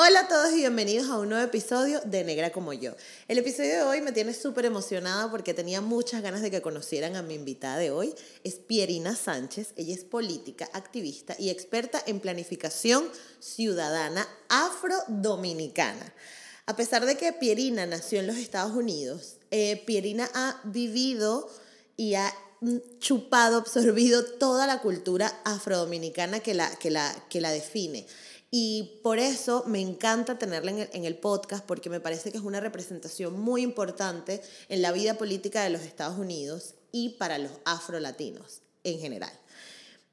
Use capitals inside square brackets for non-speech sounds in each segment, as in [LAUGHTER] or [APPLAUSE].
Hola a todos y bienvenidos a un nuevo episodio de Negra como yo. El episodio de hoy me tiene súper emocionada porque tenía muchas ganas de que conocieran a mi invitada de hoy. Es Pierina Sánchez. Ella es política, activista y experta en planificación ciudadana afrodominicana. A pesar de que Pierina nació en los Estados Unidos, eh, Pierina ha vivido y ha chupado, absorbido toda la cultura afrodominicana que la, que la, que la define. Y por eso me encanta tenerla en el, podcast, porque me parece que es una representación muy importante en la vida política de los Estados Unidos y para los afrolatinos en general.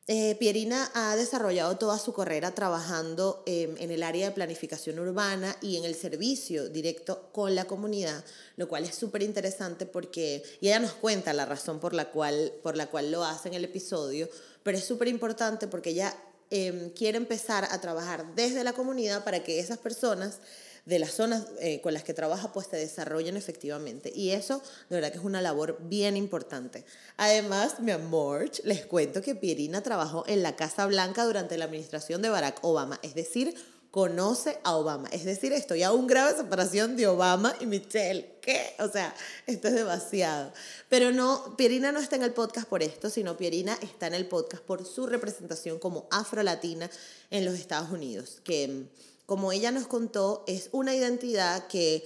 Eh, Pierina ha desarrollado toda su carrera trabajando em, en el área de planificación urbana y en el servicio directo con la comunidad, lo cual es súper interesante porque, y ella nos cuenta la razón por la cual, por la cual lo hace en el episodio, pero es súper importante porque ella Em, quiere empezar a trabajar desde la comunidad para que esas personas de las zonas eh, con las que trabaja pues se desarrollen efectivamente. Y eso de verdad que es una labor bien importante. Además, mi amor, les cuento que Pierina trabajó en la Casa Blanca durante la administración de Barack Obama, es decir, conoce a Obama. Es decir, estoy a un grave separación de Obama y Michelle. ¿Qué? O sea, esto es demasiado. Pero no, Pierina no está en el podcast por esto, sino Pierina está en el podcast por su representación como afrolatina en los Estados Unidos, que como ella nos contó, es una identidad que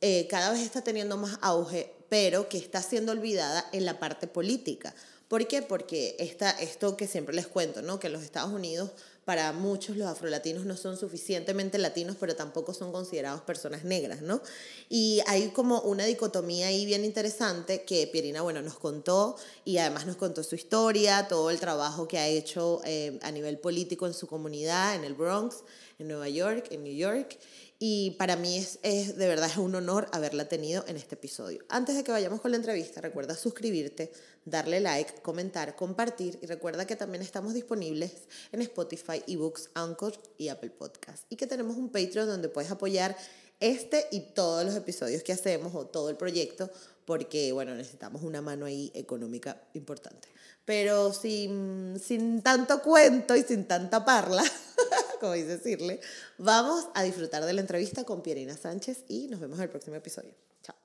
eh, cada vez está teniendo más auge, pero que está siendo olvidada en la parte política. ¿Por qué? Porque esta, esto que siempre les cuento, ¿no? Que los Estados Unidos para muchos los afrolatinos no son suficientemente latinos, pero tampoco son considerados personas negras, ¿no? Y hay como una dicotomía ahí bien interesante que Pierina, bueno, nos contó y además nos contó su historia, todo el trabajo que ha hecho eh, a nivel político en su comunidad, en el Bronx, en Nueva York, en New York. Y para mí es, es, de verdad es un honor haberla tenido en este episodio. Antes de que vayamos con la entrevista, recuerda suscribirte, darle like, comentar, compartir y recuerda que también estamos disponibles en Spotify, eBooks, Anchor y Apple Podcasts. Y que tenemos un Patreon donde puedes apoyar este y todos los episodios que hacemos o todo el proyecto porque, bueno, necesitamos una mano ahí económica importante. Pero sin, sin tanto cuento y sin tanta parla, [LAUGHS] como dice decirle, vamos a disfrutar de la entrevista con Pierina Sánchez y nos vemos en el próximo episodio. Chao.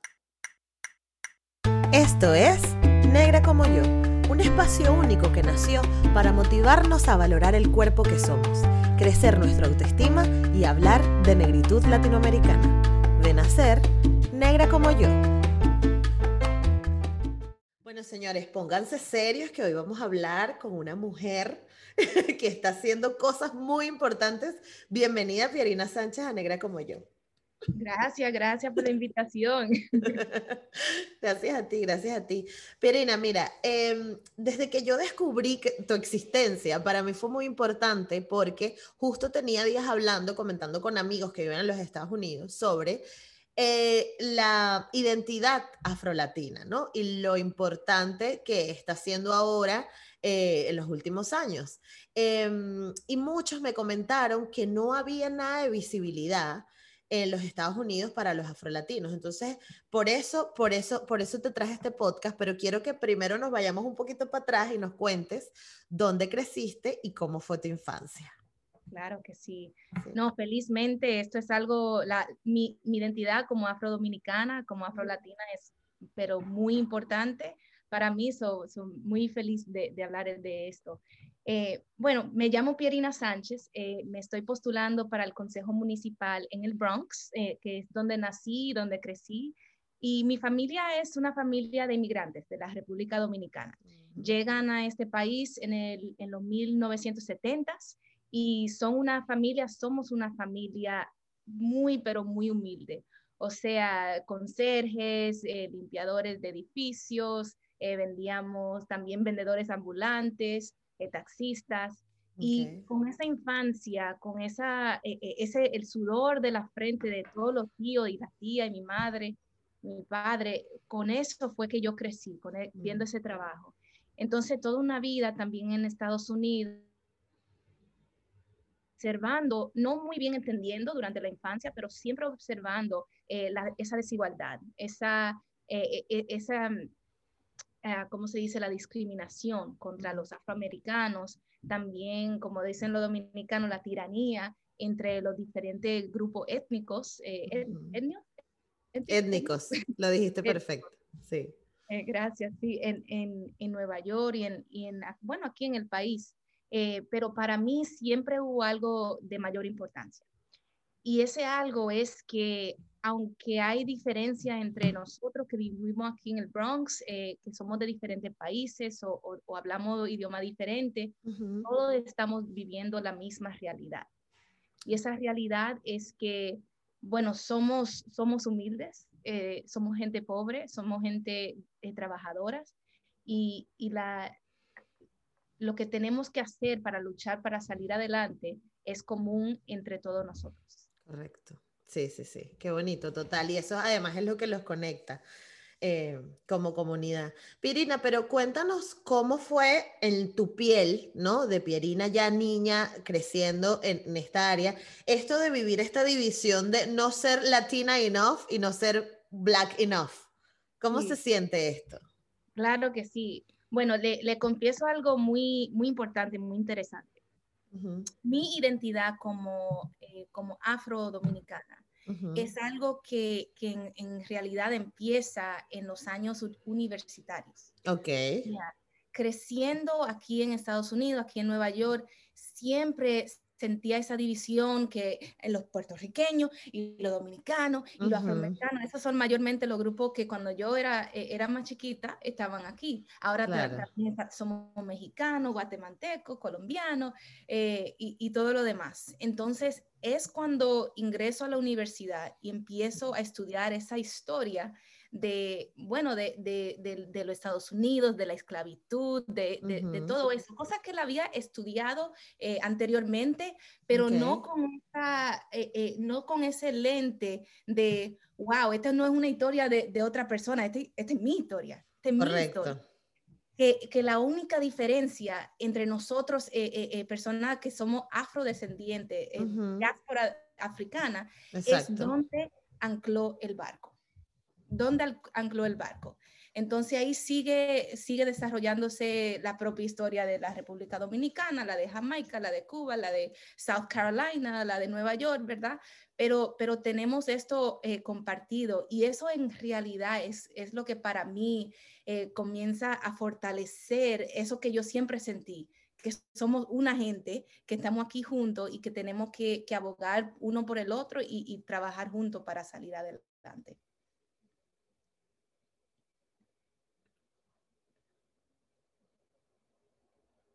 Esto es Negra como yo, un espacio único que nació para motivarnos a valorar el cuerpo que somos, crecer nuestra autoestima y hablar de negritud latinoamericana. De nacer, negra como yo. Bueno, señores, pónganse serios que hoy vamos a hablar con una mujer [LAUGHS] que está haciendo cosas muy importantes. Bienvenida, Pierina Sánchez, a Negra como yo. Gracias, gracias por la invitación. [LAUGHS] gracias a ti, gracias a ti. Pierina, mira, em, desde que yo descubrí tu existencia, para mí fue muy importante porque justo tenía días hablando, comentando con amigos que viven en los Estados Unidos sobre eh, la identidad afrolatina, ¿no? Y lo importante que está haciendo ahora eh, en los últimos años. Em, y muchos me comentaron que no había nada de visibilidad en los Estados Unidos para los afrolatinos. Entonces, por eso, por eso, por eso te traje este podcast, pero quiero que primero nos vayamos un poquito para atrás y nos cuentes dónde creciste y cómo fue tu infancia. Claro que sí. No, felizmente esto es algo, la, mi, mi identidad como afrodominicana, como afrolatina es, pero muy importante para mí, soy muy feliz de, hablar de esto. Eh, bueno, me llamo Pierina Sánchez, eh, me estoy postulando para el Consejo Municipal en el Bronx, eh, que es donde nací, donde crecí, y mi familia es una familia de inmigrantes de la República Dominicana. Llegan a este país en, el, en los 1970s y son una familia, somos una familia muy, pero muy humilde. O sea, conserjes, limpiadores de edificios, eh, vendíamos también vendedores ambulantes, eh, taxistas. Y con esa infancia, con esa, e, e, ese, el sudor de la frente de todos los tíos y la tía y mi madre, mi padre, con eso fue que yo crecí, con e, viendo ese trabajo. Entonces, toda una vida también en Estados Unidos, observando, no muy bien entendiendo durante la infancia, pero siempre observando eh, esa desigualdad, esa, eh, eh, esa ah, ¿cómo se dice? La discriminación contra los afroamericanos, también, como dicen los dominicanos, la tiranía entre los diferentes grupos étnicos, étnicos, lo dijiste [LAUGHS] perfecto, sí. gracias, sí, en, en, en, Nueva York y en, y en, bueno, aquí en el país. Eh, pero para mí siempre hubo algo de mayor importancia. Y ese algo es que aunque hay diferencia entre nosotros que vivimos aquí en el Bronx, eh, que somos de diferentes países o, hablamos idioma diferente, todos estamos viviendo la misma realidad. Y esa realidad es que, bueno, somos, somos humildes, eh, somos gente pobre, somos gente trabajadora y, y la, lo que tenemos que hacer para luchar, para salir adelante, es común entre todos nosotros. Correcto. Sí, sí, sí. Qué bonito, total. Y eso además es lo que los conecta. Eh, como comunidad. Pirina, pero cuéntanos cómo fue en tu piel, ¿no? De Pierina ya niña creciendo en, esta área, esto de vivir esta división de no ser latina enough y no ser black enough. ¿Cómo se siente esto? Claro que sí. Bueno, le, confieso algo muy, muy importante, muy interesante. Mi identidad como, eh, como afro-dominicana es algo que, en, realidad empieza en los años universitarios. Ok. creciendo aquí en Estados Unidos, aquí en Nueva York, siempre sentía esa división que los puertorriqueños y los dominicanos y los afroamericanos, esos son mayormente los grupos que cuando yo era, eh, era más chiquita estaban aquí. Ahora también somos mexicanos, guatemaltecos, colombianos eh, y, y todo lo demás. Entonces es cuando ingreso a la universidad y empiezo a estudiar esa historia de, bueno, de, de, los Estados Unidos, de la esclavitud, de, todo eso, cosas que él había estudiado eh, anteriormente, pero no, con esa, eh, eh, no con ese lente de, wow, esta no es una historia de, otra persona, esta, esta, es mi historia, esta es mi historia. Que, que, la única diferencia entre nosotros, personas que somos afrodescendientes, diáspora africana, es donde ancló el barco dónde ancló el barco. Entonces ahí sigue, sigue desarrollándose la propia historia de la República Dominicana, la de Jamaica, la de Cuba, la de South Carolina, la de Nueva York, ¿verdad? Pero, pero tenemos esto eh, compartido y eso en realidad es, es lo que para mí eh, comienza a fortalecer eso que yo siempre sentí, que somos una gente, que estamos aquí juntos y que tenemos que, abogar uno por el otro y trabajar juntos para salir adelante.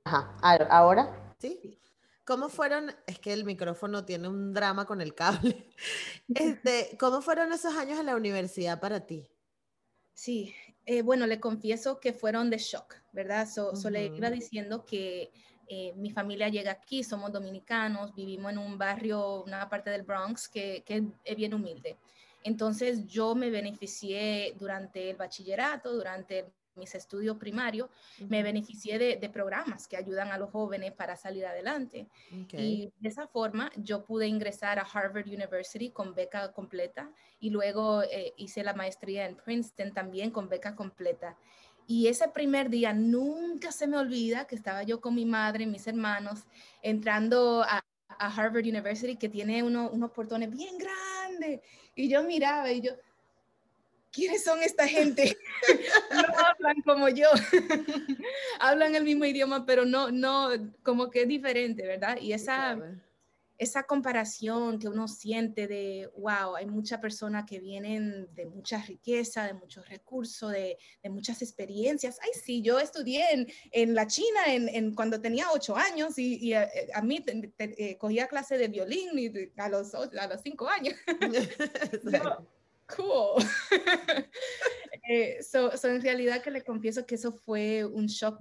Ajá, ahora. ¿Sí? ¿Cómo fueron? Es que el micrófono tiene un drama con el cable. [LAUGHS] Este, ¿Cómo fueron esos años en la universidad para ti? Sí, eh, bueno, le confieso que fueron de shock, ¿verdad? So, le iba diciendo que eh, mi familia llega aquí, somos dominicanos, vivimos en un barrio, una parte del Bronx que, que es bien humilde. Entonces yo me beneficié durante el bachillerato, durante el mis estudios primarios, me beneficié de, programas que ayudan a los jóvenes para salir adelante. Y de esa forma yo pude ingresar a Harvard University con beca completa y luego eh, hice la maestría en Princeton también con beca completa. Y ese primer día nunca se me olvida que estaba yo con mi madre, mis hermanos, entrando a, Harvard University, que tiene unos portones bien grandes. Y yo miraba y yo, ¿quiénes son esta gente? [LAUGHS] no hablan como yo. [LAUGHS] hablan el mismo idioma, pero no, no, como que es diferente, ¿verdad? Y esa, esa comparación que uno siente de, wow, hay muchas personas que vienen de mucha riqueza, de muchos recursos, de, de muchas experiencias. Ay, sí, yo estudié en, en la China en, en, cuando tenía ocho años y, y a, mí eh, cogía clase de violín a, los, a los cinco años. [LAUGHS] cool. [LAUGHS] eh, so, en realidad que le confieso que eso fue un shock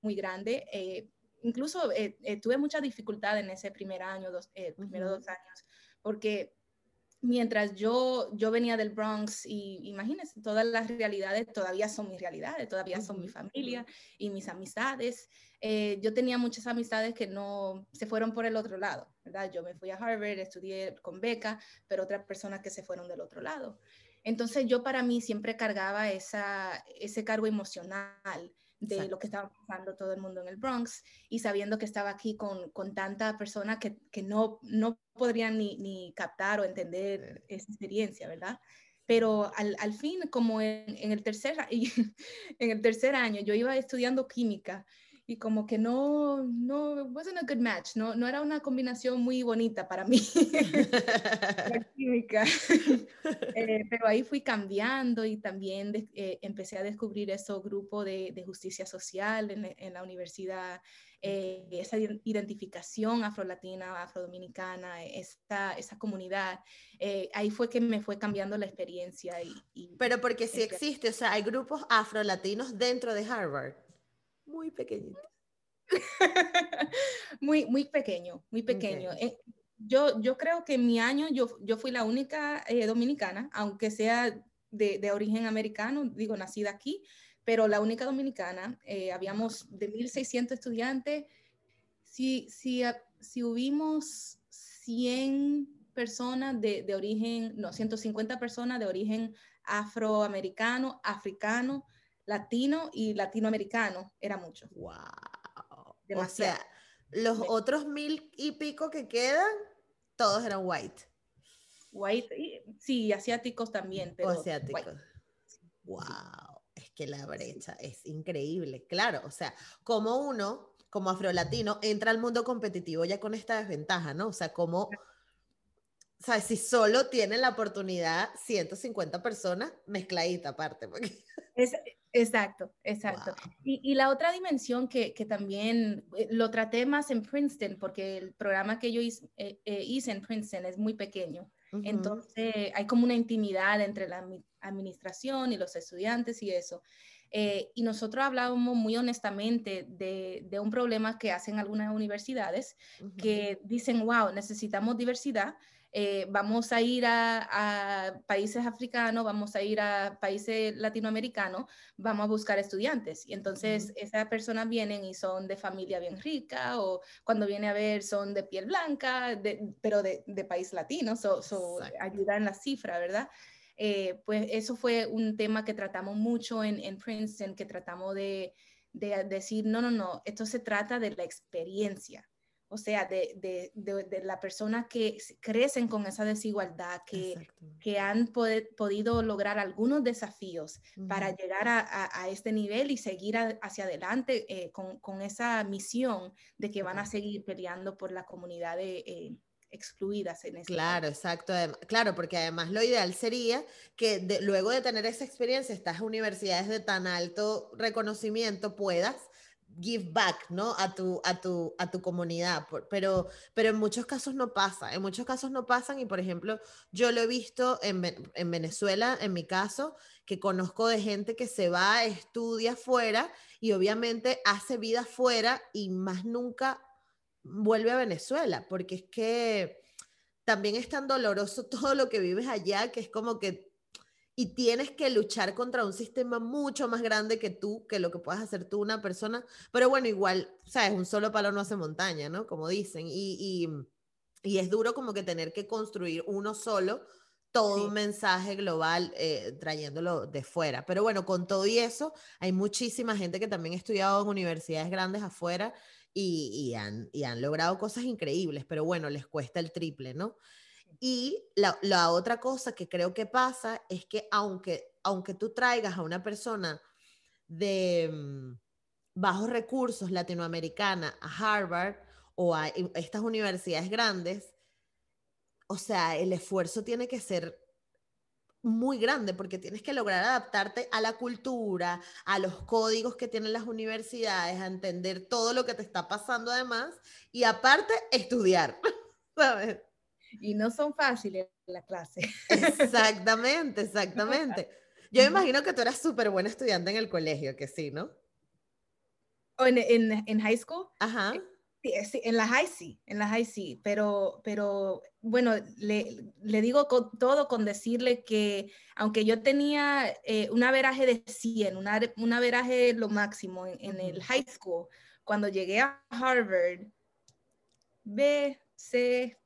muy grande. Eh, incluso tuve mucha dificultad en ese primer año, dos, primeros dos años, porque mientras yo, yo venía del Bronx y imagínense, todas las realidades todavía son mis realidades, todavía son mi familia y mis amistades. Eh, yo tenía muchas amistades que no se fueron por el otro lado, ¿verdad? Yo me fui a Harvard, estudié con beca, pero otras personas que se fueron del otro lado. Entonces yo para mí siempre cargaba esa, ese cargo emocional de lo que estaba pasando todo el mundo en el Bronx y sabiendo que estaba aquí con, con tanta persona que, que, no, no podrían ni, ni, captar o entender esa experiencia, ¿verdad? Pero al, al fin, como en, en, el tercer, [LAUGHS] en el tercer año, yo iba estudiando química y como que no, no, wasn't a good match, no, no era una combinación muy bonita para mí, [LAUGHS] la [LAUGHS] química. [LAUGHS] Eh, pero ahí fui cambiando y también eh, empecé a descubrir ese grupo de, de justicia social en, en la universidad, eh, esa identificación afrolatina, afrodominicana, esa, esa comunidad. ahí fue que me fue cambiando la experiencia. Y, pero porque sí existe, o sea, hay grupos afrolatinos dentro de Harvard muy pequeñito. [LAUGHS] muy, muy pequeño, muy pequeño. Eh, yo, yo creo que en mi año yo, yo fui la única eh, dominicana, aunque sea de, de, origen americano, digo, nacida aquí, pero la única dominicana. Eh, habíamos de 1.600 estudiantes. Si, si, si hubimos 100 personas de, de origen, no, 150 personas de origen afroamericano, africano, latino y latinoamericano, era mucho. ¡Wow! O sea, los otros mil y pico que quedan, todos eran white. White, sí, asiáticos también, pero. asiáticos. ¡Wow! Es que la brecha es increíble. Claro, o sea, como uno, como afrolatino, entra al mundo competitivo ya con esta desventaja, ¿no? O sea, como. ¿Sabes? Si solo tienen la oportunidad 150 personas, mezcladita aparte. Porque... Es, Exacto, exacto. Y, la otra dimensión que, también eh, lo traté más en Princeton, porque el programa que yo hice, eh, eh, en Princeton es muy pequeño. Entonces hay como una intimidad entre la administración y los estudiantes y eso. y nosotros hablábamos muy honestamente de, un problema que hacen algunas universidades que dicen, wow, necesitamos diversidad, eh, vamos a ir a, países africanos, vamos a ir a países latinoamericanos, vamos a buscar estudiantes. Y entonces esas personas vienen y son de familia bien rica o cuando viene a ver son de piel blanca, pero de, país latino, so, ayuda en la cifra, ¿verdad? Eh, pues eso fue un tema que tratamos mucho en, en Princeton, que tratamos de, de decir, no, no, no, esto se trata de la experiencia o sea, de, de, de, la persona que crecen con esa desigualdad, que, que han podido lograr algunos desafíos para llegar a, a, este nivel y seguir hacia adelante eh, con, con, esa misión de que van a seguir peleando por la comunidad de, eh, excluidas en este Claro, exacto. Claro, porque además lo ideal sería que luego de tener esa experiencia, estas universidades de tan alto reconocimiento puedas give back, ¿no? A tu, a tu, a tu comunidad, pero, pero en muchos casos no pasa, en muchos casos no pasan y, por ejemplo, yo lo he visto en, en Venezuela, en mi caso, que conozco de gente que se va, estudia fuera y obviamente hace vida fuera y más nunca vuelve a Venezuela, porque es que también es tan doloroso [LAUGHS] todo lo que vives allá que es como que y tienes que luchar contra un sistema mucho más grande que tú, que lo que puedas hacer tú una persona. Pero bueno, igual, sabes, un solo palo no hace montaña, ¿no? Como dicen. Y, y, es duro como que tener que construir uno solo todo un mensaje global eh, trayéndolo de fuera. Pero bueno, con todo y eso, hay muchísima gente que también ha estudiado en universidades grandes afuera y, y, han, y han logrado cosas increíbles, pero bueno, les cuesta el triple, ¿no? Y la, otra cosa que creo que pasa es que aunque, aunque tú traigas a una persona de mm, bajos recursos latinoamericana a Harvard o a estas universidades grandes, o sea, el esfuerzo tiene que ser muy grande porque tienes que lograr adaptarte a la cultura, a los códigos que tienen las universidades, a entender todo lo que te está pasando además y aparte estudiar, [LAUGHS] ¿sabes? Y no son fáciles la clase. Exactamente, exactamente. Yo me imagino que tú eras súper buena estudiante en el colegio, que sí, ¿no? en, en, en high school. Ajá. Sí, en la high sí, en la high sí, pero, pero bueno, le, le digo con, todo con decirle que aunque yo tenía eh, un averaje de 100, una, un averaje lo máximo en, en, el high school, cuando llegué a Harvard, B, C,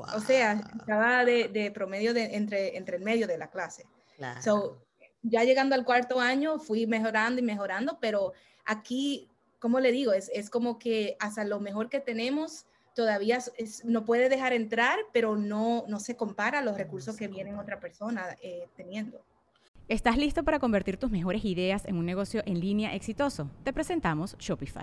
o sea, estaba de, de promedio de, entre, entre el medio de la clase. Claro. So, ya llegando al cuarto año fui mejorando y mejorando, pero aquí ¿cómo le digo? Es, es como que hasta lo mejor que tenemos todavía es, no puede dejar entrar, pero no, no se compara a los recursos que vienen otra persona eh, teniendo. ¿Estás listo para convertir tus mejores ideas en un negocio en línea exitoso? Te presentamos Shopify.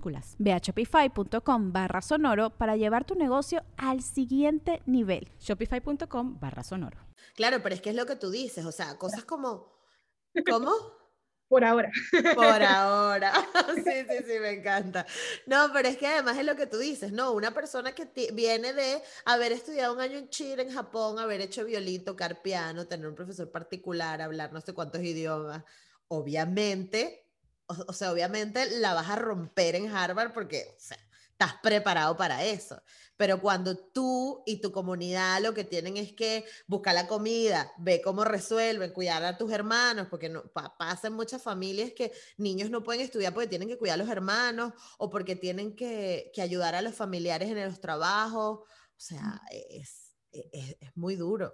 Ve a shopify.com barra sonoro para llevar tu negocio al siguiente nivel. Shopify.com barra sonoro. Claro, pero es que es lo que tú dices, o sea, cosas como... ¿Cómo? [LAUGHS] Por ahora. Por ahora. [LAUGHS] [LAUGHS] Sí, sí, sí, me encanta. No, pero es que además es lo que tú dices, ¿no? Una persona que viene de haber estudiado un año en Chile, en Japón, haber hecho violín, tocar piano, tener un profesor particular, hablar no sé cuántos idiomas, obviamente o, sea, obviamente la vas a romper en Harvard porque o sea, estás preparado para eso. Pero cuando tú y tu comunidad lo que tienen es que buscar la comida, ve cómo resuelven, cuidar a tus hermanos, porque no, pasa en muchas familias que niños no pueden estudiar porque tienen que cuidar a los hermanos o porque tienen que, que ayudar a los familiares en los trabajos. O sea, es, es, es muy duro.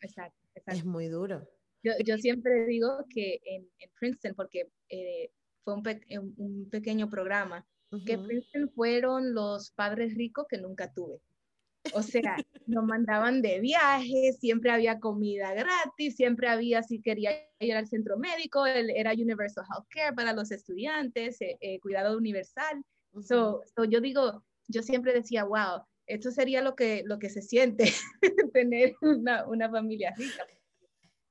Exacto, Es muy duro. Yo, yo siempre digo que en, en Princeton, porque eh, fue un, un pequeño programa, que Princeton fueron los padres ricos que nunca tuve. O sea, [LAUGHS] nos mandaban de viaje, siempre había comida gratis, siempre había, si quería ir al centro médico, era Universal Healthcare para los estudiantes, eh, eh, cuidado universal. so, yo digo, yo siempre decía, wow, esto sería lo que, lo que se siente [LAUGHS] tener una, una, familia rica.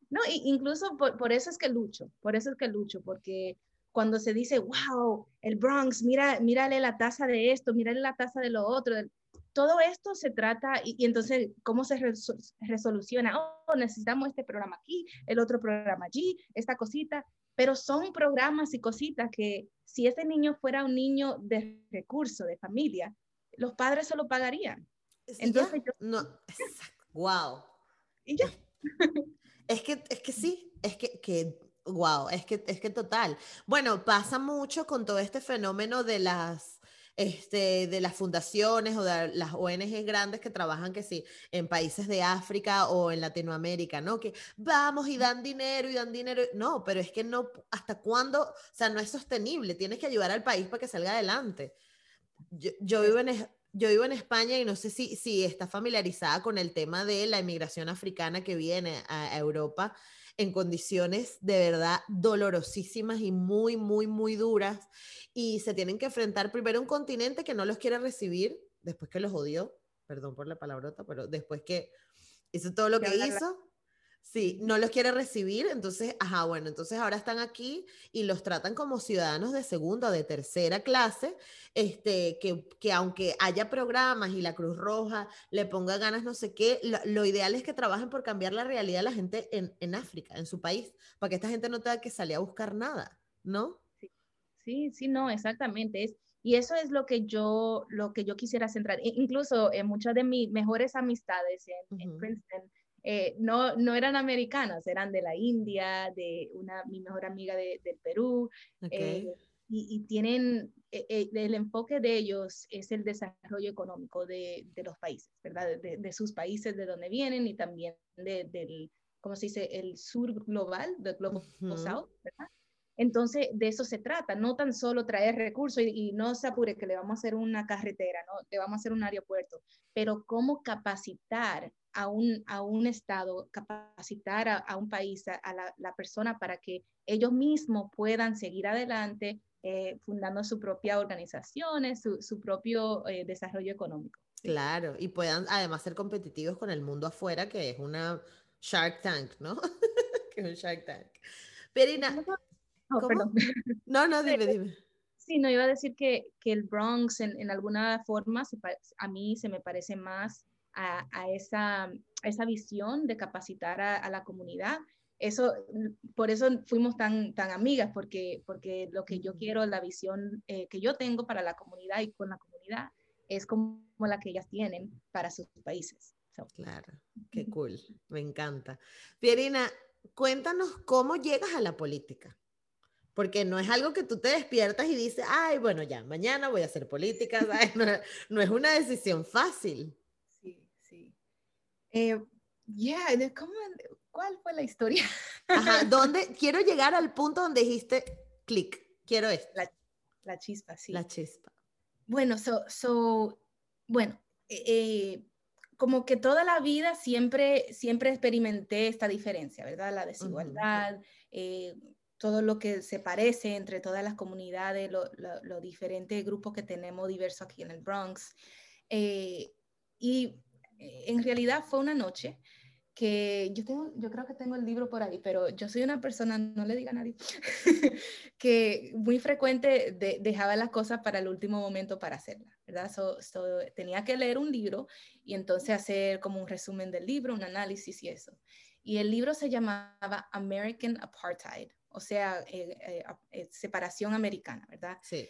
No, incluso por, por, eso es que lucho, por eso es que lucho, porque cuando se dice, wow, el Bronx, mira, mírale la tasa de esto, mírale la tasa de lo otro. Todo esto se trata, y, entonces, ¿cómo se resoluciona? Oh, necesitamos este programa aquí, el otro programa allí, esta cosita, pero son programas y cositas que si ese niño fuera un niño de recurso, de familia, los padres se lo pagarían. Entonces, no, wow. Y ya. Es que, es que sí, es que, que Wow, es que, es que total. Bueno, pasa mucho con todo este fenómeno de las, este, de las fundaciones o de las ONG grandes que trabajan que sí, en países de África o en Latinoamérica, ¿no? Que vamos y dan dinero y dan dinero. No, pero es que no, ¿hasta cuándo? O sea, no es sostenible. Tienes que ayudar al país para que salga adelante. Yo, yo vivo en, yo vivo en España y no sé si, si está familiarizada con el tema de la inmigración africana que viene a Europa en condiciones de verdad dolorosísimas y muy, muy, muy duras. Y se tienen que enfrentar primero a un continente que no los quiere recibir, después que los odió, perdón por la palabrota, pero después que hizo todo lo que hizo Sí, no los quiere recibir, entonces, ajá, bueno, entonces ahora están aquí y los tratan como ciudadanos de segunda o de tercera clase, este, que, que aunque haya programas y la Cruz Roja le ponga ganas no sé qué, lo, ideal es que trabajen por cambiar la realidad de la gente en, en, África, en su país, para que esta gente no tenga que salir a buscar nada, ¿no? Sí, sí, no, exactamente. Es, y eso es lo que yo, lo que yo quisiera centrar. incluso en muchas de mis mejores amistades en, en Princeton, eh, no, no eran americanas, eran de la India, de una, mi mejor amiga de, del Perú, eh, y, tienen, eh, el enfoque de ellos es el desarrollo económico de, de los países, ¿verdad? De, de, sus países de donde vienen y también del, ¿cómo se dice? El sur global, del South, ¿verdad? Entonces, de eso se trata, no tan solo traer recursos y, no se apure que le vamos a hacer una carretera, ¿no? le vamos a hacer un aeropuerto, pero cómo capacitar a un, a un Estado, capacitar a, un país, a, la, persona para que ellos mismos puedan seguir adelante eh, fundando su propia organizaciones, su, su propio eh, desarrollo económico. Claro, y puedan además ser competitivos con el mundo afuera, que es una Shark Tank, ¿no? [LAUGHS] que es un Shark Tank. Perina, no, no, [LAUGHS] dime, dime. Sí, no, iba a decir que, que el Bronx en, en alguna forma a mí se me parece más a, a, esa, esa visión de capacitar a, la comunidad. Eso, por eso fuimos tan, tan amigas, porque, porque lo que yo quiero, la visión eh, que yo tengo para la comunidad y con la comunidad es como la que ellas tienen para sus países. Claro, qué cool, me encanta. Pierina, cuéntanos cómo llegas a la política. Porque no es algo que tú te despiertas y dices, ay, bueno, ya, mañana voy a hacer política, [LAUGHS] No, es una decisión fácil. Eh, yeah, ¿cuál fue la historia? Ajá, [LAUGHS] ¿dónde? Quiero llegar al punto donde dijiste, clic, quiero esto. La, chispa, sí. La chispa. Bueno, so, so bueno, eh, eh, como que toda la vida siempre, siempre experimenté esta diferencia, ¿verdad? La desigualdad, todo lo que se parece entre todas las comunidades, los diferentes grupos que tenemos diversos aquí en el Bronx. Eh, y eh, en realidad fue una noche que yo tengo, yo creo que tengo el libro por ahí, pero yo soy una persona, no le diga a nadie, [LAUGHS] que muy frecuente dejaba las cosas para el último momento para hacerlas, ¿verdad? tenía que leer un libro y entonces hacer como un resumen del libro, un análisis y eso. Y el libro se llamaba American Apartheid, o sea, eh, eh, eh, separación americana, ¿verdad? Sí.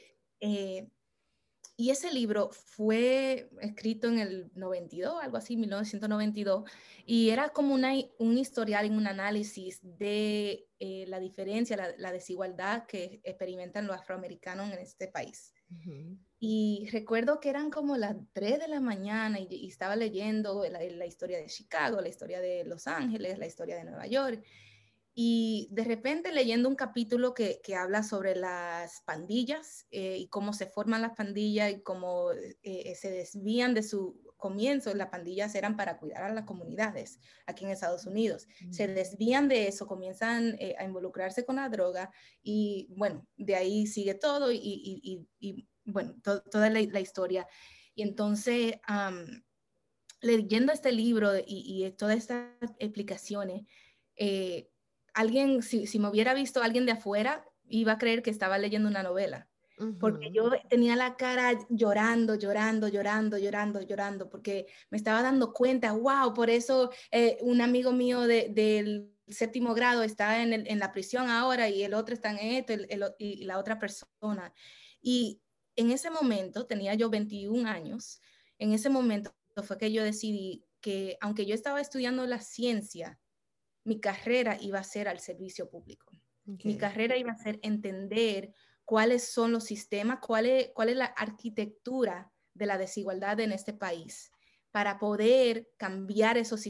Y ese libro fue escrito en el 92, algo así, 1992, y era como una, un historial y un análisis de la diferencia, la, desigualdad que experimentan los afroamericanos en este país. Y recuerdo que eran como las 3 de la mañana y, estaba leyendo la, la, historia de Chicago, la historia de Los Ángeles, la historia de Nueva York. Y de repente leyendo un capítulo que, que habla sobre las pandillas eh, y cómo se forman las pandillas y cómo eh, eh, se desvían de su comienzo, las pandillas eran para cuidar a las comunidades aquí en Estados Unidos. Se desvían de eso, comienzan a involucrarse con la droga y bueno, de ahí sigue todo y, y, y, bueno, toda la, la, historia. Y entonces, leyendo este libro y, todas estas explicaciones, eh, alguien, si, si, me hubiera visto alguien de afuera, iba a creer que estaba leyendo una novela. Porque yo tenía la cara llorando, llorando, llorando, llorando, llorando, porque me estaba dando cuenta, wow, por eso eh, un amigo mío del séptimo grado está en, el, en, la prisión ahora y el otro está en esto y la otra persona. Y en ese momento, tenía yo 21 años, en ese momento fue que yo decidí que aunque yo estaba estudiando la ciencia, mi carrera iba a ser al servicio público. Mi carrera iba a ser entender cuáles son los sistemas, cuál es, cuál es la arquitectura de la desigualdad en este país para poder cambiar esos,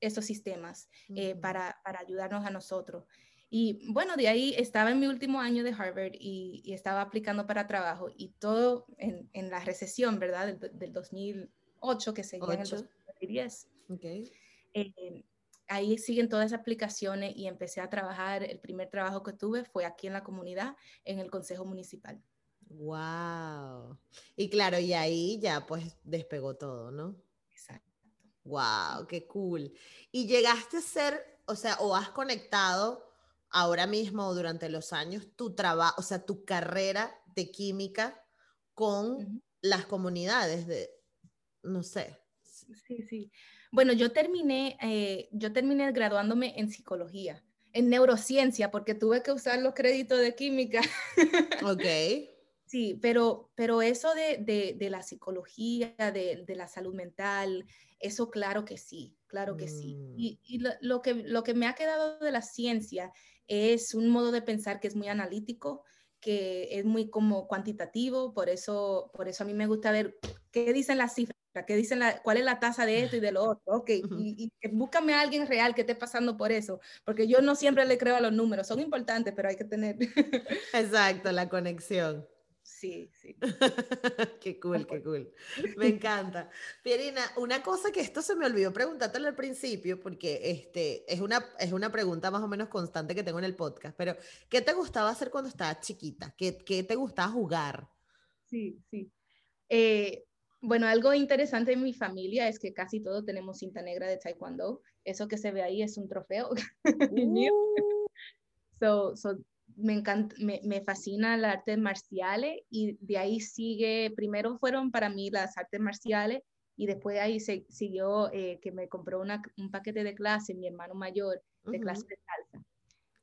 esos sistemas, eh, para, para, ayudarnos a nosotros. Y bueno, de ahí estaba en mi último año de Harvard y, estaba aplicando para trabajo y todo en, en la recesión, ¿verdad? Del, 2008 que seguía en el 2010. Okay. Eh, ahí siguen todas esas aplicaciones y empecé a trabajar. El primer trabajo que tuve fue aquí en la comunidad, en el Consejo Municipal. Wow. Y claro, y ahí ya pues despegó todo, ¿no? Exacto. Wow, qué cool. Y llegaste a ser, o sea, o has conectado ahora mismo o durante los años tu trabajo, o sea, tu carrera de química con las comunidades de, no sé. Sí, sí. Bueno, yo terminé, eh, yo terminé graduándome en psicología, en neurociencia, porque tuve que usar los créditos de química. [LAUGHS] Ok. Sí, pero, pero eso de, de, la psicología, de, de, la salud mental, eso claro que sí, claro que sí. Mm. Y, y lo, que, lo que me ha quedado de la ciencia es un modo de pensar que es muy analítico, que es muy como cuantitativo, por eso, por eso a mí me gusta ver qué dicen las cifras ¿Qué dicen la, ¿Cuál es la tasa de esto y de lo [LAUGHS] otro? Ok, y, y, búscame a alguien real que esté pasando por eso, porque yo no siempre le creo a los números, son importantes, pero hay que tener... [LAUGHS] Exacto, la conexión. Sí, sí. [LAUGHS] qué cool, qué cool. Me encanta. Pierina, una cosa que esto se me olvidó preguntártelo al principio, porque este, es, una, es una pregunta más o menos constante que tengo en el podcast, pero ¿qué te gustaba hacer cuando estabas chiquita? ¿Qué, qué te gustaba jugar? Sí, sí. Eh, bueno, algo interesante en mi familia es que casi todos tenemos cinta negra de taekwondo. Eso que se ve ahí es un trofeo. [LAUGHS] Uh. so, so, me, encanta, me, me, fascina las artes marciales y de ahí sigue, primero fueron para mí las artes marciales y después ahí se, siguió eh, que me compró una, un paquete de clase, mi hermano mayor, de clase de salsa.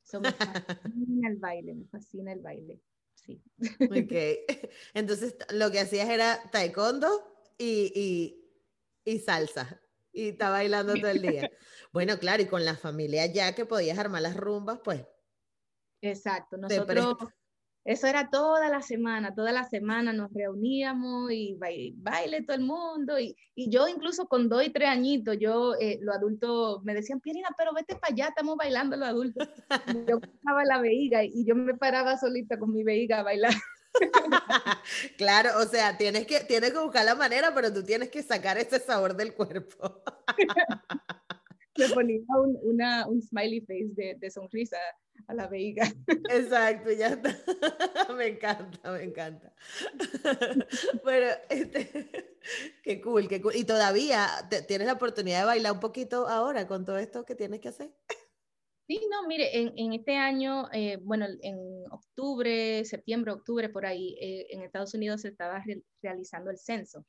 So, me fascina el baile, me fascina el baile. Sí. Ok. [LAUGHS] Entonces, lo que hacías era taekwondo y, y, y salsa. Y está bailando todo el día. [LAUGHS] Bueno, claro, y con la familia ya que podías armar las rumbas, pues Exacto, nosotros, eso era toda la semana, toda la semana nos reuníamos y baile, todo el mundo, y, y, yo incluso con dos y tres añitos, yo, eh, los adultos me decían, Pierina, pero vete para allá, estamos bailando los adultos. yo estaba la veiga y yo me paraba solita con mi veiga a bailar. [LAUGHS] claro, o sea, tienes que, tienes que buscar la manera, pero tú tienes que sacar ese sabor del cuerpo. [LAUGHS] Le ponía un, una, un smiley face de, de sonrisa a la veiga. Exacto, ya está. [LAUGHS] me encanta, me encanta. [LAUGHS] Bueno, este, [LAUGHS] qué cool, qué cool. ¿Y todavía tienes la oportunidad de bailar un poquito ahora con todo esto que tienes que hacer? Sí, no, mire, en, en este año, eh, bueno, en octubre, septiembre, octubre, por ahí, eh, en Estados Unidos se estaba realizando el censo.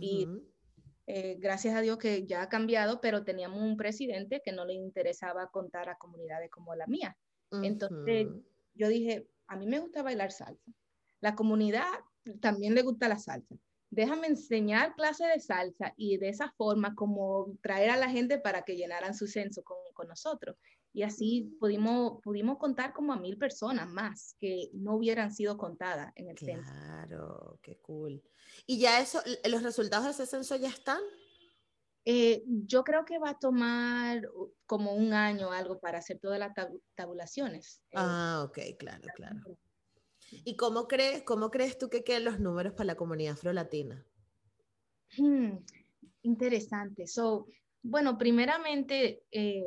Y eh, gracias a Dios que ya ha cambiado, pero teníamos un presidente que no le interesaba contar a comunidades como la mía. Entonces yo dije, a mí me gusta bailar salsa. La comunidad también le gusta la salsa. Déjame enseñar clase de salsa y de esa forma como traer a la gente para que llenaran su censo con, con nosotros. Y así pudimos, pudimos contar como a mil personas más que no hubieran sido contadas en el censo. Claro, qué cool. ¿Y ya eso, los resultados de ese censo ya están? Eh, yo creo que va a tomar como un año o algo para hacer todas las tabulaciones. Eh. Ah, ok, claro, claro. ¿Y cómo crees, cómo crees tú que queden los números para la comunidad afro-latina? Hmm, interesante. So, bueno, primeramente, eh,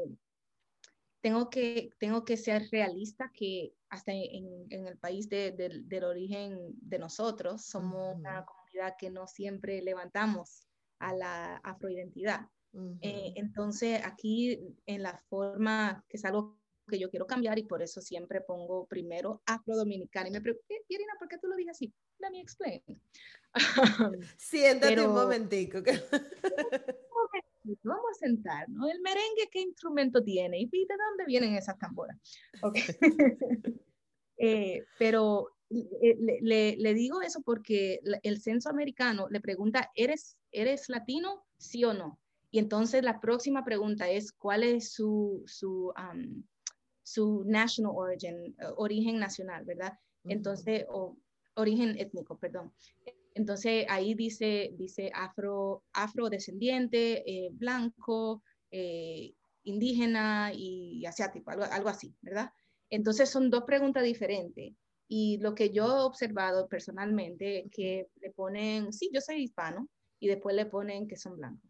tengo, que, tengo que ser realista que hasta en, el país del origen de nosotros, somos una comunidad que no siempre levantamos a la afroidentidad. Eh, entonces, aquí en la forma, que es algo que yo quiero cambiar y por eso siempre pongo primero afrodominicana. Y me pregunto, Irina, ¿por qué tú lo dices así? Let me explain. [LAUGHS] Siéntate un momentico. [LAUGHS] Vamos a sentar, ¿no? El merengue, ¿qué instrumento tiene? ¿Y de dónde vienen esas tamboras? Okay. [LAUGHS] Eh, pero eh, le, le, digo eso porque el censo americano le pregunta, ¿eres, ¿eres latino? Sí o no. Y entonces la próxima pregunta es, ¿cuál es su, su, su national origin, eh, origen nacional, verdad? Entonces, o origen étnico, perdón. Entonces ahí dice, dice afro, afrodescendiente, eh, blanco, indígena y asiático, algo, algo así, ¿verdad? Entonces son dos preguntas diferentes. Y lo que yo he observado personalmente, que le ponen, sí, yo soy hispano, y después le ponen que son blancos.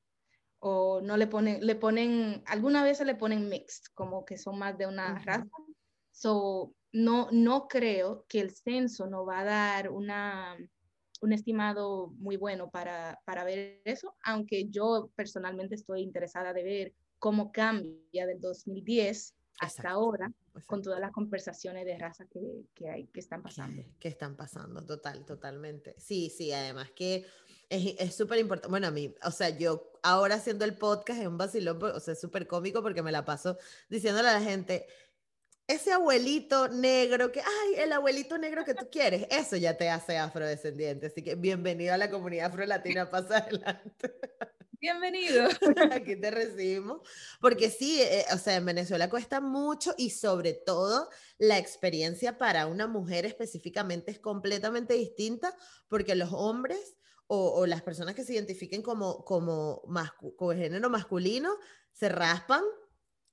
O no le ponen, le ponen, alguna vez le ponen mixed, como que son más de una raza. So, no, no creo que el censo nos va a dar una, un estimado muy bueno para, para ver eso, aunque yo personalmente estoy interesada de ver cómo cambia del 2010 hasta ahora con todas las conversaciones de raza que, que, hay, que están pasando. Que, están pasando, total, totalmente. Sí, sí, además que es súper importante. Bueno, a mí, o sea, yo ahora haciendo el podcast es un vacilón, o sea, es súper cómico porque me la paso diciéndole a la gente, ese abuelito negro que, ay, el abuelito negro que tú quieres, eso ya te hace afrodescendiente. Así que bienvenido a la comunidad afro-latina, [LAUGHS] pasa adelante. Bienvenido. [LAUGHS] Aquí te recibimos. Porque sí, eh, o sea, en Venezuela cuesta mucho y sobre todo la experiencia para una mujer específicamente es completamente distinta porque los hombres o, las personas que se identifiquen como, como, como género masculino se raspan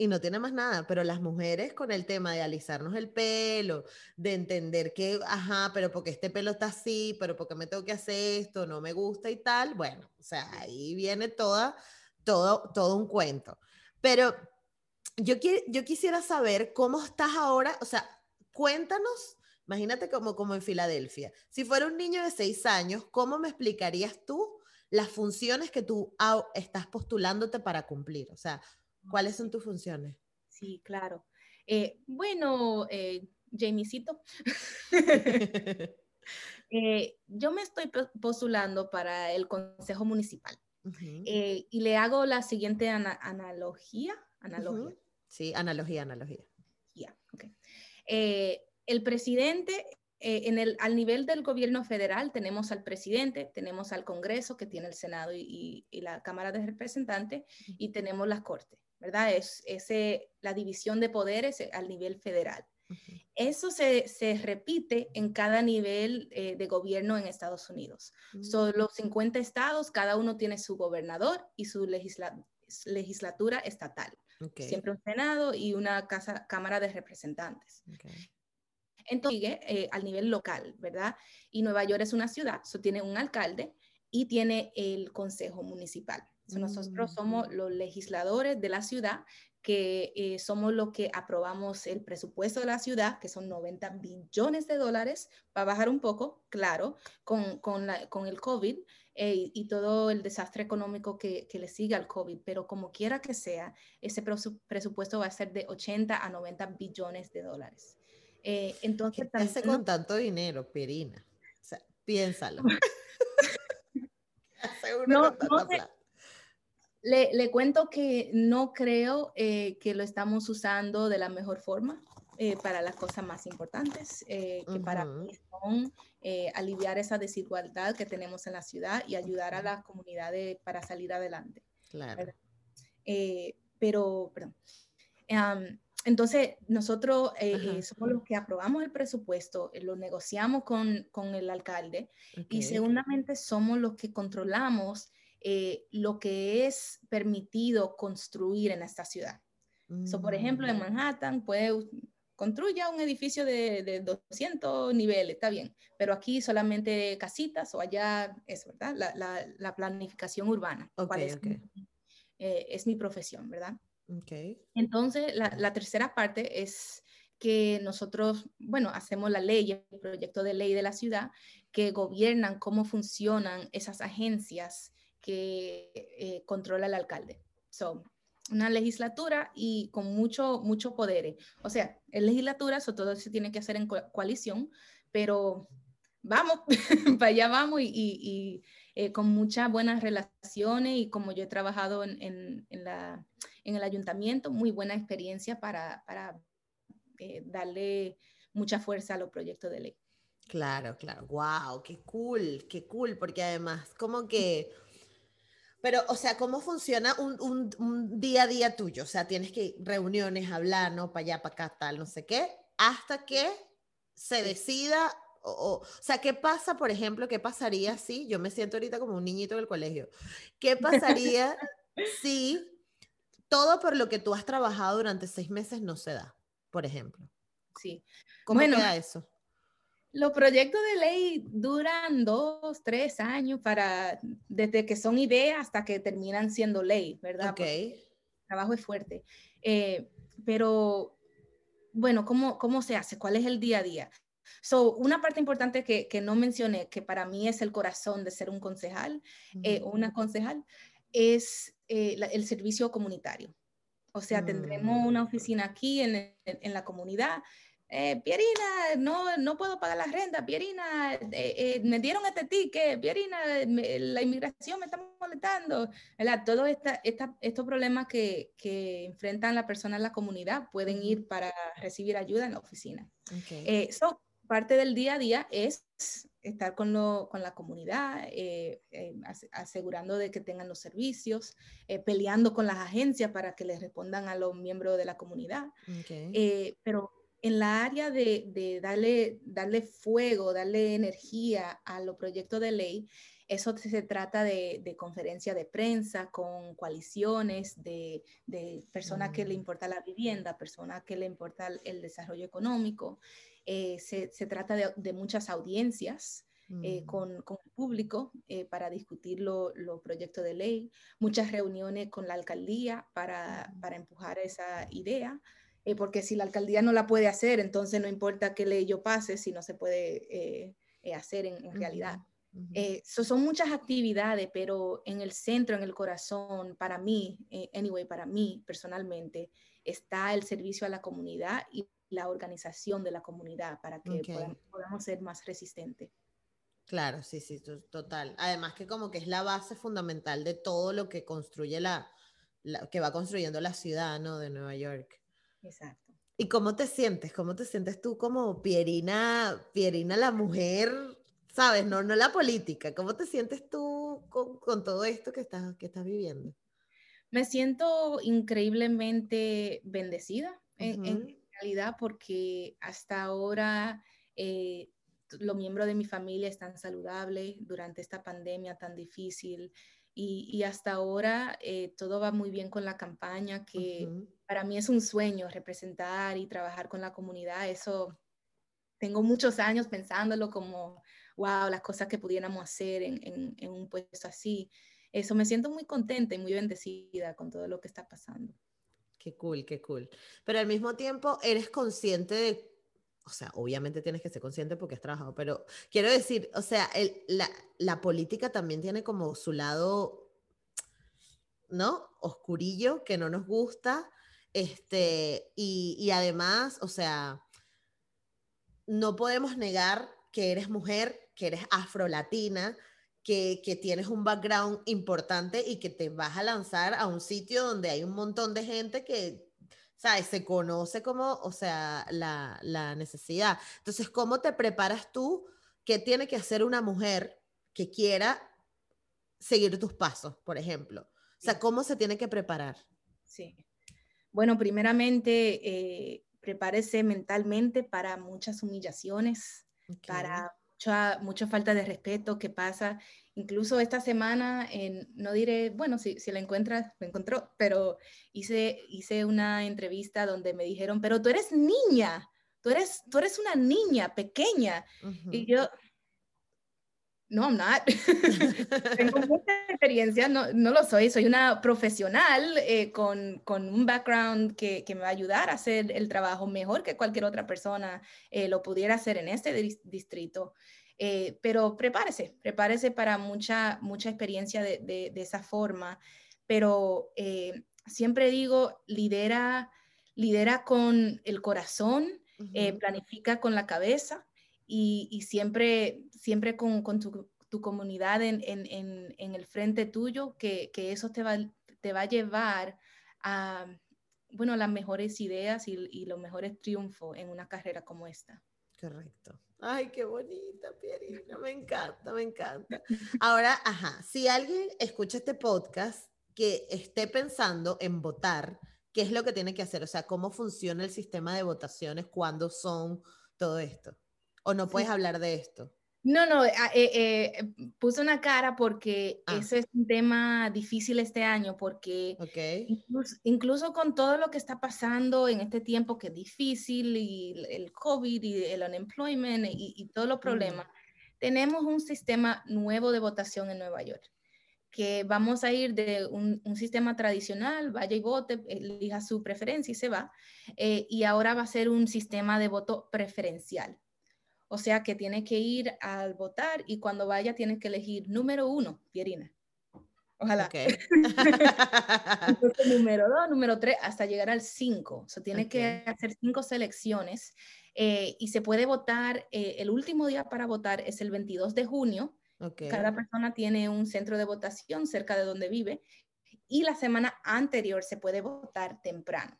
y no tiene más nada, pero las mujeres con el tema de alisarnos el pelo, de entender que, ajá, pero porque este pelo está así, pero porque me tengo que hacer esto, no me gusta y tal, bueno, o sea, ahí viene toda, todo, todo un cuento. Pero yo, yo quisiera saber cómo estás ahora, o sea, cuéntanos, imagínate como, como en Filadelfia, si fuera un niño de seis años, ¿cómo me explicarías tú las funciones que tú estás postulándote para cumplir? O sea, ¿cuáles son tus funciones? Sí, claro. Eh, bueno, eh, Jamiecito, [LAUGHS] [LAUGHS] eh, yo me estoy postulando para el Consejo Municipal eh, y le hago la siguiente analogía. analogía. Sí, analogía, analogía. Eh, el presidente, eh, en el, al nivel del gobierno federal, tenemos al presidente, tenemos al Congreso, que tiene el Senado y, la Cámara de Representantes, y tenemos las Cortes, ¿verdad? Es, la división de poderes al nivel federal. Eso se, repite en cada nivel eh, de gobierno en Estados Unidos. Son los 50 estados, cada uno tiene su gobernador y su legislatura estatal. Siempre un Senado y una casa, Cámara de Representantes. Entonces, eh, al nivel local, ¿verdad? Y Nueva York es una ciudad, eso tiene un alcalde y tiene el consejo municipal. nosotros somos mm. los legisladores de la ciudad que eh, somos los que aprobamos el presupuesto de la ciudad, que son 90 billones de dólares, va a bajar un poco, claro, con, con, la, con el COVID eh, y todo el desastre económico que, que, le sigue al COVID, pero como quiera que sea, ese presupuesto va a ser de 80 a 90 billones de dólares. Eh, entonces, ¿Qué hace con tanto dinero, Pirina? O sea, piénsalo. [LAUGHS] no, no le, cuento que no creo eh, que lo estamos usando de la mejor forma eh, para las cosas más importantes, eh, que para mí son aliviar esa desigualdad que tenemos en la ciudad y ayudar a las comunidades para salir adelante. Claro. pero, perdón. Entonces, nosotros somos los que aprobamos el presupuesto, lo negociamos con, con el alcalde y segundamente somos los que controlamos eh, lo que es permitido construir en esta ciudad. por ejemplo, en mm. Manhattan puede construya un edificio de, de, 200 niveles, está bien, pero aquí solamente casitas o allá es, ¿verdad? La, la, planificación urbana, es, eh, es, mi profesión, ¿verdad? Okay. Entonces, la, tercera parte es que nosotros, bueno, hacemos la ley, el proyecto de ley de la ciudad, que gobiernan cómo funcionan esas agencias que eh, controla el alcalde. So, una legislatura y con mucho, mucho poder. O sea, en legislatura, eso todo se tiene que hacer en coalición, pero vamos, [LAUGHS] para allá vamos y, eh, con muchas buenas relaciones y como yo he trabajado en, en, la, en el ayuntamiento, muy buena experiencia para, para eh, darle mucha fuerza a los proyectos de ley. Claro, claro, wow, qué cool, qué cool, porque además como que pero, o sea, ¿cómo funciona un, un, día a día tuyo? O sea, tienes que reuniones, hablar, ¿no? Para allá, para acá, tal, no sé qué, hasta que se decida, o, o, sea, ¿qué pasa, por ejemplo, qué pasaría si, yo me siento ahorita como un niñito del colegio, ¿qué pasaría si todo por lo que tú has trabajado durante seis meses no se da, por ejemplo? Sí. ¿Cómo queda eso? Los proyectos de ley duran dos, tres años para, desde que son ideas hasta que terminan siendo ley, ¿verdad? Ok. el trabajo es fuerte. Eh, pero, bueno, ¿cómo, ¿cómo se hace? ¿Cuál es el día a día? So, una parte importante que, que no mencioné, que para mí es el corazón de ser un concejal eh, o una concejal, es eh, el servicio comunitario. O sea, tendremos una mm. oficina aquí en, en la comunidad eh, Pierina, no, no puedo pagar la renta, Pierina, eh, eh, me dieron este ticket, Pierina, la inmigración me está molestando, ¿verdad? Todos esta, estos problemas que, que, enfrentan las personas en la comunidad pueden ir para recibir ayuda en la oficina. Eso, parte del día a día es estar con, lo, con la comunidad, asegurando de que tengan los servicios, peleando con las agencias para que les respondan a los miembros de la comunidad. pero en la área de, darle, darle fuego, darle energía a los proyectos de ley, eso se trata de, de conferencia de prensa con coaliciones de, de personas que le mm. importa la vivienda, personas que le importa el, desarrollo económico. Eh, se, se, trata de, de muchas audiencias. Eh, mm. con, con, el público eh, para discutir los proyectos de ley, muchas reuniones con la alcaldía para, para empujar esa idea, porque si la alcaldía no la puede hacer, entonces no importa qué ley yo pase, si no se puede hacer en, en realidad. Eh, son muchas actividades, pero en el centro, en el corazón, para mí, anyway, para mí personalmente, está el servicio a la comunidad y la organización de la comunidad para que podamos, ser más resistentes. Claro, sí, sí, total. Además que como que es la base fundamental de todo lo que construye la, que va construyendo la ciudad, ¿no? De Nueva York. Exacto. ¿Y cómo te sientes? ¿Cómo te sientes tú como Pierina, Pierina la mujer ¿sabes? No, no la política. ¿Cómo te sientes tú con, todo esto que estás, que estás viviendo? Me siento increíblemente bendecida en, realidad porque hasta ahora eh, los miembros de mi familia están saludables durante esta pandemia tan difícil y, hasta ahora eh, todo va muy bien con la campaña que para mí es un sueño representar y trabajar con la comunidad. Eso tengo muchos años pensándolo como wow, las cosas que pudiéramos hacer en, un puesto así. Eso me siento muy contenta y muy bendecida con todo lo que está pasando. Qué cool, qué cool. Pero al mismo tiempo eres consciente de, o sea, obviamente tienes que ser consciente porque has trabajado, pero quiero decir, o sea, la, política también tiene como su lado, ¿no? Oscurillo, que no nos gusta. Este, y, y además, o sea, no podemos negar que eres mujer, que eres afrolatina, que, que tienes un background importante y que te vas a lanzar a un sitio donde hay un montón de gente que, ¿sabes? Se conoce como, o sea, la, la necesidad. Entonces, ¿cómo te preparas tú? ¿Qué tiene que hacer una mujer que quiera seguir tus pasos, por ejemplo? O sea, ¿cómo se tiene que preparar? Sí. Bueno, primeramente, eh, prepárese mentalmente para muchas humillaciones, para mucha, mucha falta de respeto que pasa. Incluso esta semana, en, no diré, bueno, si, si la encuentras, me encontró, pero hice, hice una entrevista donde me dijeron, pero tú eres niña, tú eres, tú eres una niña pequeña. Y yo, no, I'm not. [LAUGHS] Tengo mucha experiencia, no, no, lo soy, soy una profesional eh, con, con, un background que, que, me va a ayudar a hacer el trabajo mejor que cualquier otra persona eh, lo pudiera hacer en este distrito. Eh, pero prepárese, prepárese para mucha, mucha experiencia de, de, de esa forma. Pero siempre digo, lidera, lidera con el corazón, planifica con la cabeza y, siempre, siempre con, tu, comunidad en, el frente tuyo, que, eso te va, te va a llevar a, bueno, las mejores ideas y, los mejores triunfos en una carrera como esta. Correcto. Ay, qué bonita, Pierina, me encanta, me encanta. Ahora, ajá, si alguien escucha este podcast que esté pensando en votar, ¿qué es lo que tiene que hacer? O sea, ¿cómo funciona el sistema de votaciones? ¿Cuándo son todo esto? ¿O no puedes hablar de esto? No, no, ah, eh, eh, puse una cara porque ah. ese es un tema difícil este año, porque incluso, con todo lo que está pasando en este tiempo que es difícil, y el COVID y el unemployment y, todos los problemas, tenemos un sistema nuevo de votación en Nueva York, que vamos a ir de un, sistema tradicional, vaya y vote, elija su preferencia y se va, eh, y ahora va a ser un sistema de voto preferencial. O sea que tiene que ir al votar y cuando vaya tiene que elegir número uno, Pierina. Ojalá. [LAUGHS] número dos, número tres, hasta llegar al cinco. O sea, tiene que hacer cinco selecciones eh, y se puede votar. Eh, el último día para votar es el 22 de junio. Cada persona tiene un centro de votación cerca de donde vive y la semana anterior se puede votar temprano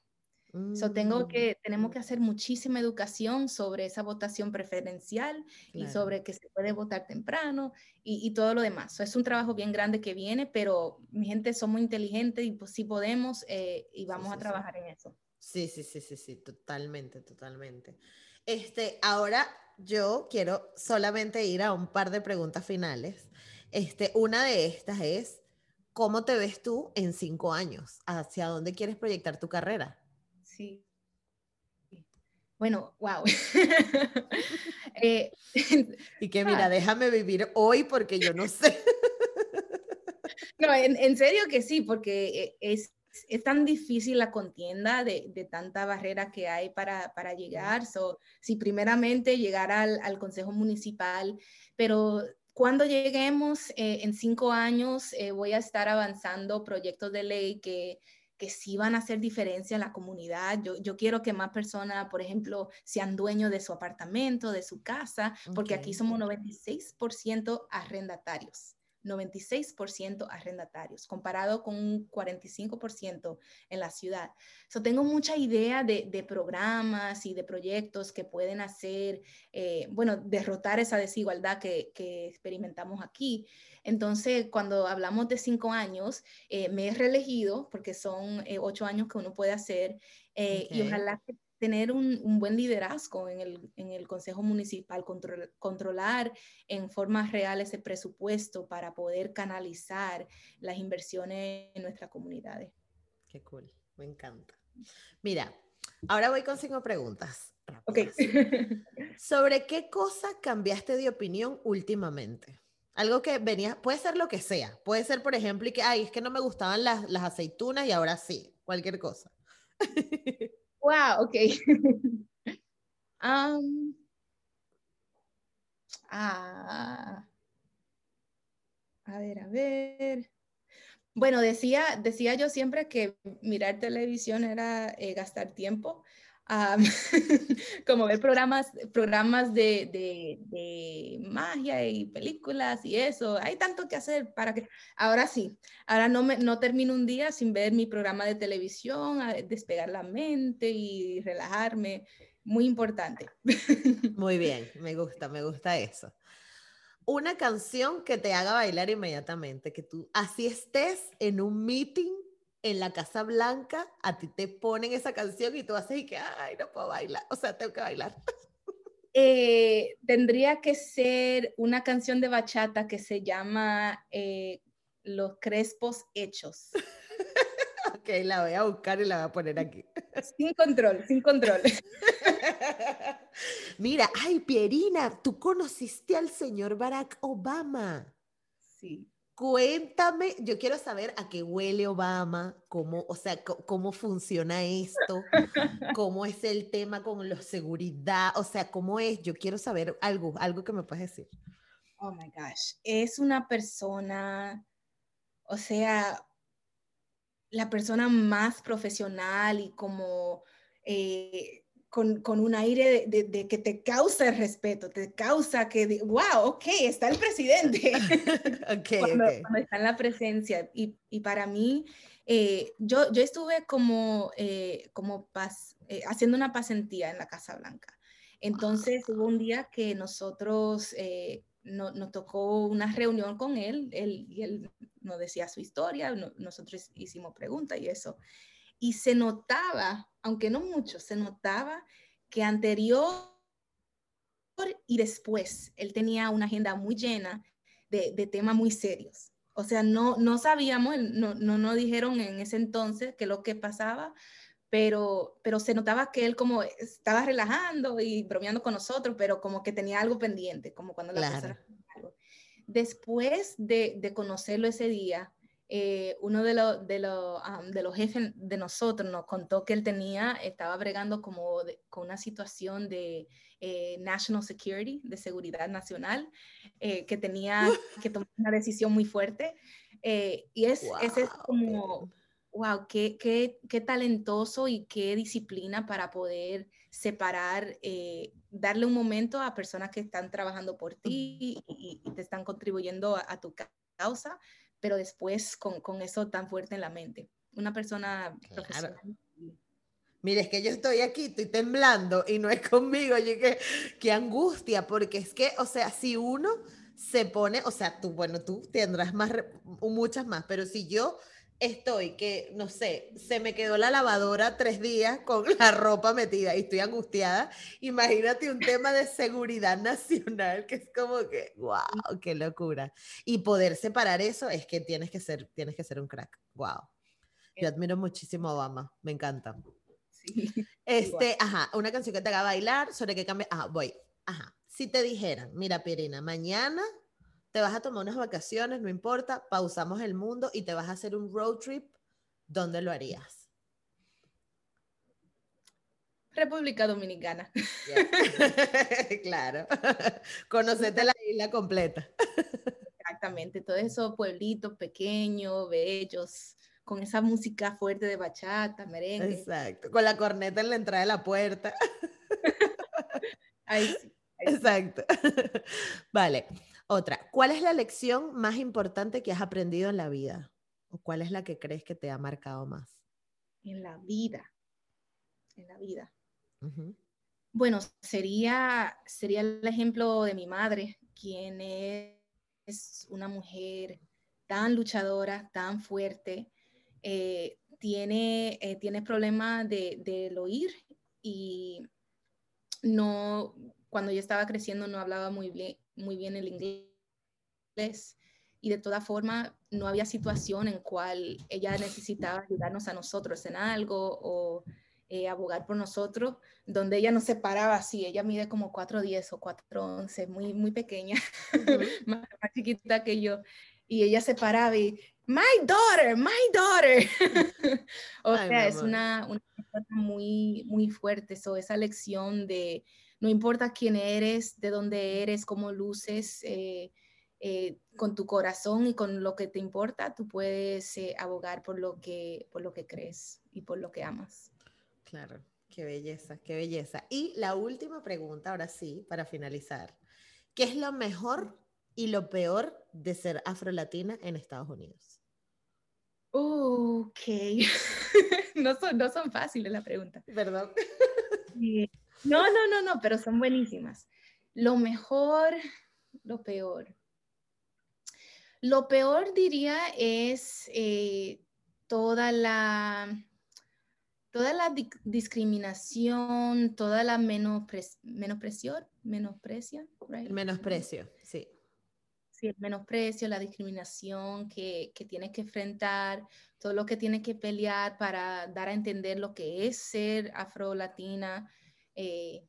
tengo mm. que, tenemos que hacer muchísima educación sobre esa votación preferencial y sobre que se puede votar temprano y, todo lo demás. es un trabajo bien grande que viene, pero mi gente somos inteligentes y pues sí podemos eh, y vamos a trabajar en eso. Sí, sí, sí, sí, sí, totalmente, totalmente. Este, ahora yo quiero solamente ir a un par de preguntas finales. Este, una de estas es, ¿cómo te ves tú en cinco años? ¿Hacia dónde quieres proyectar tu carrera? Sí. Bueno, wow. [LAUGHS] Eh, [LAUGHS] y que mira, déjame vivir hoy porque yo no sé. [LAUGHS] no, en, serio que sí, porque eh, es, es tan difícil la contienda de, de tanta barrera que hay para, para llegar. So, sí, primeramente llegar al, al Consejo Municipal, pero cuando lleguemos eh, en cinco años, voy a estar avanzando proyectos de ley que que sí van a hacer diferencia en la comunidad. Yo, yo quiero que más personas, por ejemplo, sean dueños de su apartamento, de su casa, porque aquí somos 96% arrendatarios. 96% arrendatarios, comparado con un 45% en la ciudad. So, tengo mucha idea de, de, programas y de proyectos que pueden hacer, eh, bueno, derrotar esa desigualdad que, que, experimentamos aquí. Entonces, cuando hablamos de cinco años, eh, me he reelegido porque son eh, ocho años que uno puede hacer y ojalá que tener un, buen liderazgo en el, en el Consejo Municipal, controlar en forma real ese presupuesto para poder canalizar las inversiones en nuestras comunidades. Qué cool, me encanta. Mira, ahora voy con cinco preguntas. Ok. [LAUGHS] ¿Sobre qué cosa cambiaste de opinión últimamente? Algo que venía, puede ser lo que sea. Puede ser, por ejemplo, y que, ay, es que no me gustaban las, las aceitunas y ahora sí, cualquier cosa. [LAUGHS] Wow, ok. [LAUGHS] um, ah, a ver, a ver. Bueno, decía, decía yo siempre que mirar televisión era eh, gastar tiempo. [LAUGHS] como ver programas, programas de, de, magia y películas y eso. Hay tanto que hacer para que... Ahora sí, ahora no, me, no termino un día sin ver mi programa de televisión, despegar la mente y relajarme. Muy importante. [LAUGHS] Muy bien, me gusta, me gusta eso. Una canción que te haga bailar inmediatamente, que tú así estés en un meeting en la Casa Blanca, a ti te ponen esa canción y tú haces y que, ay, no puedo bailar, o sea, tengo que bailar. Eh, tendría que ser una canción de bachata que se llama eh, Los Crespos Hechos. [LAUGHS] ok, la voy a buscar y la voy a poner aquí. [LAUGHS] sin control, sin control. [LAUGHS] Mira, ay, Pierina, tú conociste al señor Barack Obama. Sí. Cuéntame, yo quiero saber a qué huele Obama, cómo, o sea, cómo funciona esto, cómo es el tema con la seguridad, o sea, cómo es. Yo quiero saber algo, algo que me puedes decir. Oh my gosh, es una persona, o sea, la persona más profesional y como eh, con, con, un aire de, de, que te causa respeto, te causa que, wow, ok, está el presidente. [LAUGHS] [LAUGHS] okay, cuando, está en la presencia. Y, y para mí, eh, yo, yo estuve como, eh, como pas, eh, haciendo una pasantía en la Casa Blanca. Entonces hubo un día que nosotros no, nos tocó una reunión con él, él y él nos decía su historia, nosotros hicimos preguntas y eso y se notaba, aunque no mucho, se notaba que anterior y después él tenía una agenda muy llena de, temas muy serios. O sea, no, no sabíamos, no, no nos dijeron en ese entonces qué lo que pasaba, pero, pero se notaba que él como estaba relajando y bromeando con nosotros, pero como que tenía algo pendiente, como cuando la claro. Después de, de conocerlo ese día, eh, uno de, los de, de, los jefes de nosotros nos contó que él tenía, estaba bregando como con una situación de eh, national security, de seguridad nacional, eh, que tenía [LAUGHS] que tomar una decisión muy fuerte. y es, ese es como, wow, qué, qué, qué, talentoso y qué disciplina para poder separar, darle un momento a personas que están trabajando por ti y, te están contribuyendo a, a tu causa, pero después con, con eso tan fuerte en la mente. Una persona profesional. Mire, es que yo estoy aquí, estoy temblando y no es conmigo. Yo que, qué angustia, porque es que, o sea, si uno se pone, o sea, tú, bueno, tú tendrás más, muchas más, pero si yo estoy que, no sé, se me quedó la lavadora tres días con la ropa metida y estoy angustiada. Imagínate un tema de seguridad nacional que es como que, wow, qué locura. Y poder separar eso es que tienes que ser, tienes que ser un crack. Wow. Yo admiro muchísimo a Obama, me encanta. Sí. [LAUGHS] Este, ajá, una canción que te haga bailar, sobre qué cambia. Ajá, voy. Ajá. Si te dijeran, mira, Pirina, mañana te vas a tomar unas vacaciones, no importa, pausamos el mundo y te vas a hacer un road trip, ¿dónde lo harías? República Dominicana. [LAUGHS] claro. [LAUGHS] Conocete la isla completa. Exactamente, todos esos pueblitos pequeños, bellos, con esa música fuerte de bachata, merengue. Exacto, con la corneta en la entrada de la puerta. [LAUGHS] Ahí sí. Exacto. Vale. Otra, ¿cuál es la lección más importante que has aprendido en la vida? ¿O cuál es la que crees que te ha marcado más? En la vida. En la vida. Bueno, sería, sería el ejemplo de mi madre, quien es una mujer tan luchadora, tan fuerte, eh, tiene, eh, tiene problemas del de oír y no, cuando yo estaba creciendo no hablaba muy bien, muy bien el inglés y de toda forma no había situación en cual ella necesitaba ayudarnos a nosotros en algo o eh, abogar por nosotros, donde ella no se paraba así, ella mide como 4'10 o 4'11, muy, muy pequeña, [LAUGHS] más, chiquita que yo, y ella se paraba y, my daughter, my daughter. [LAUGHS] o sea, es una, una muy, muy fuerte, eso esa lección de no importa quién eres, de dónde eres, cómo luces, eh, eh, con tu corazón y con lo que te importa, tú puedes eh, abogar por lo, que, por lo que crees y por lo que amas. Claro, qué belleza, qué belleza. Y la última pregunta, ahora sí, para finalizar. ¿Qué es lo mejor y lo peor de ser afrolatina en Estados Unidos? Ok. [LAUGHS] no, son, no son fáciles la pregunta. Perdón. No, no, no, no, pero son buenísimas. Lo mejor, lo peor. Lo peor diría es eh, toda la toda la discriminación, toda la menosprecio, menosprecio, El menosprecio, sí. Sí, el menosprecio, la discriminación que, que tienes que enfrentar, todo lo que tienes que pelear para dar a entender lo que es ser afro-latina, eh,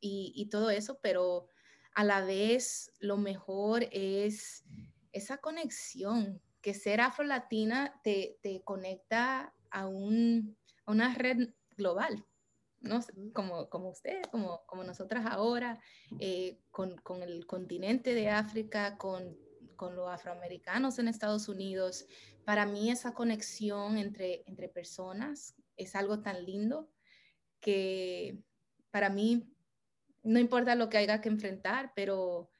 y, todo eso, pero a la vez lo mejor es esa conexión, que ser afro-latina te, te conecta a, un, una red global, ¿no? como, como usted, como, como nosotras ahora, eh, con, con, el continente de África, con, con los afroamericanos en Estados Unidos. Para mí esa conexión entre, entre personas es algo tan lindo que, para mí, no importa lo que haya que enfrentar, pero,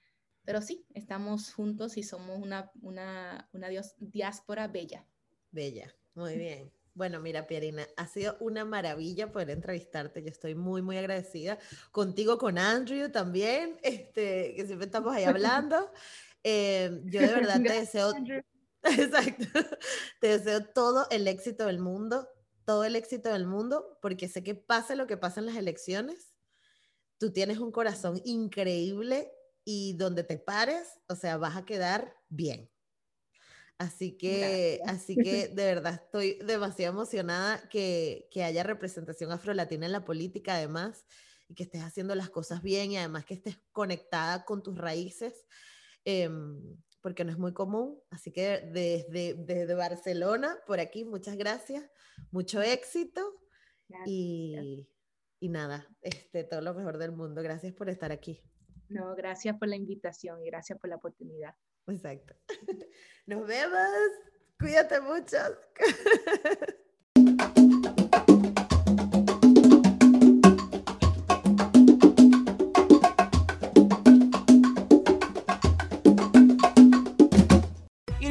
pero sí, estamos juntos y somos una, una, una diáspora bella. Bella, muy bien. Bueno, mira, Pierina, ha sido una maravilla poder entrevistarte. Yo estoy muy, muy agradecida contigo, con Andrew también, [LAUGHS] este, que siempre estamos ahí hablando. Eh, yo de verdad te deseo, [LAUGHS] exacto, te deseo todo el éxito del mundo todo el éxito del mundo, porque sé que pase lo que pasa en las elecciones, tú tienes un corazón increíble y donde te pares, o sea, vas a quedar bien. Así que, así [LAUGHS] que de verdad estoy demasiado emocionada que, que haya representación afrolatina en la política además y que estés haciendo las cosas bien y además que estés conectada con tus raíces. Em, porque no es muy común. Así que desde, desde Barcelona, por aquí, muchas gracias, mucho éxito y, y, nada, este, todo lo mejor del mundo. Gracias por estar aquí. No, gracias por la invitación y gracias por la oportunidad. Exacto. [LAUGHS] Nos vemos. Cuídate mucho. [LAUGHS]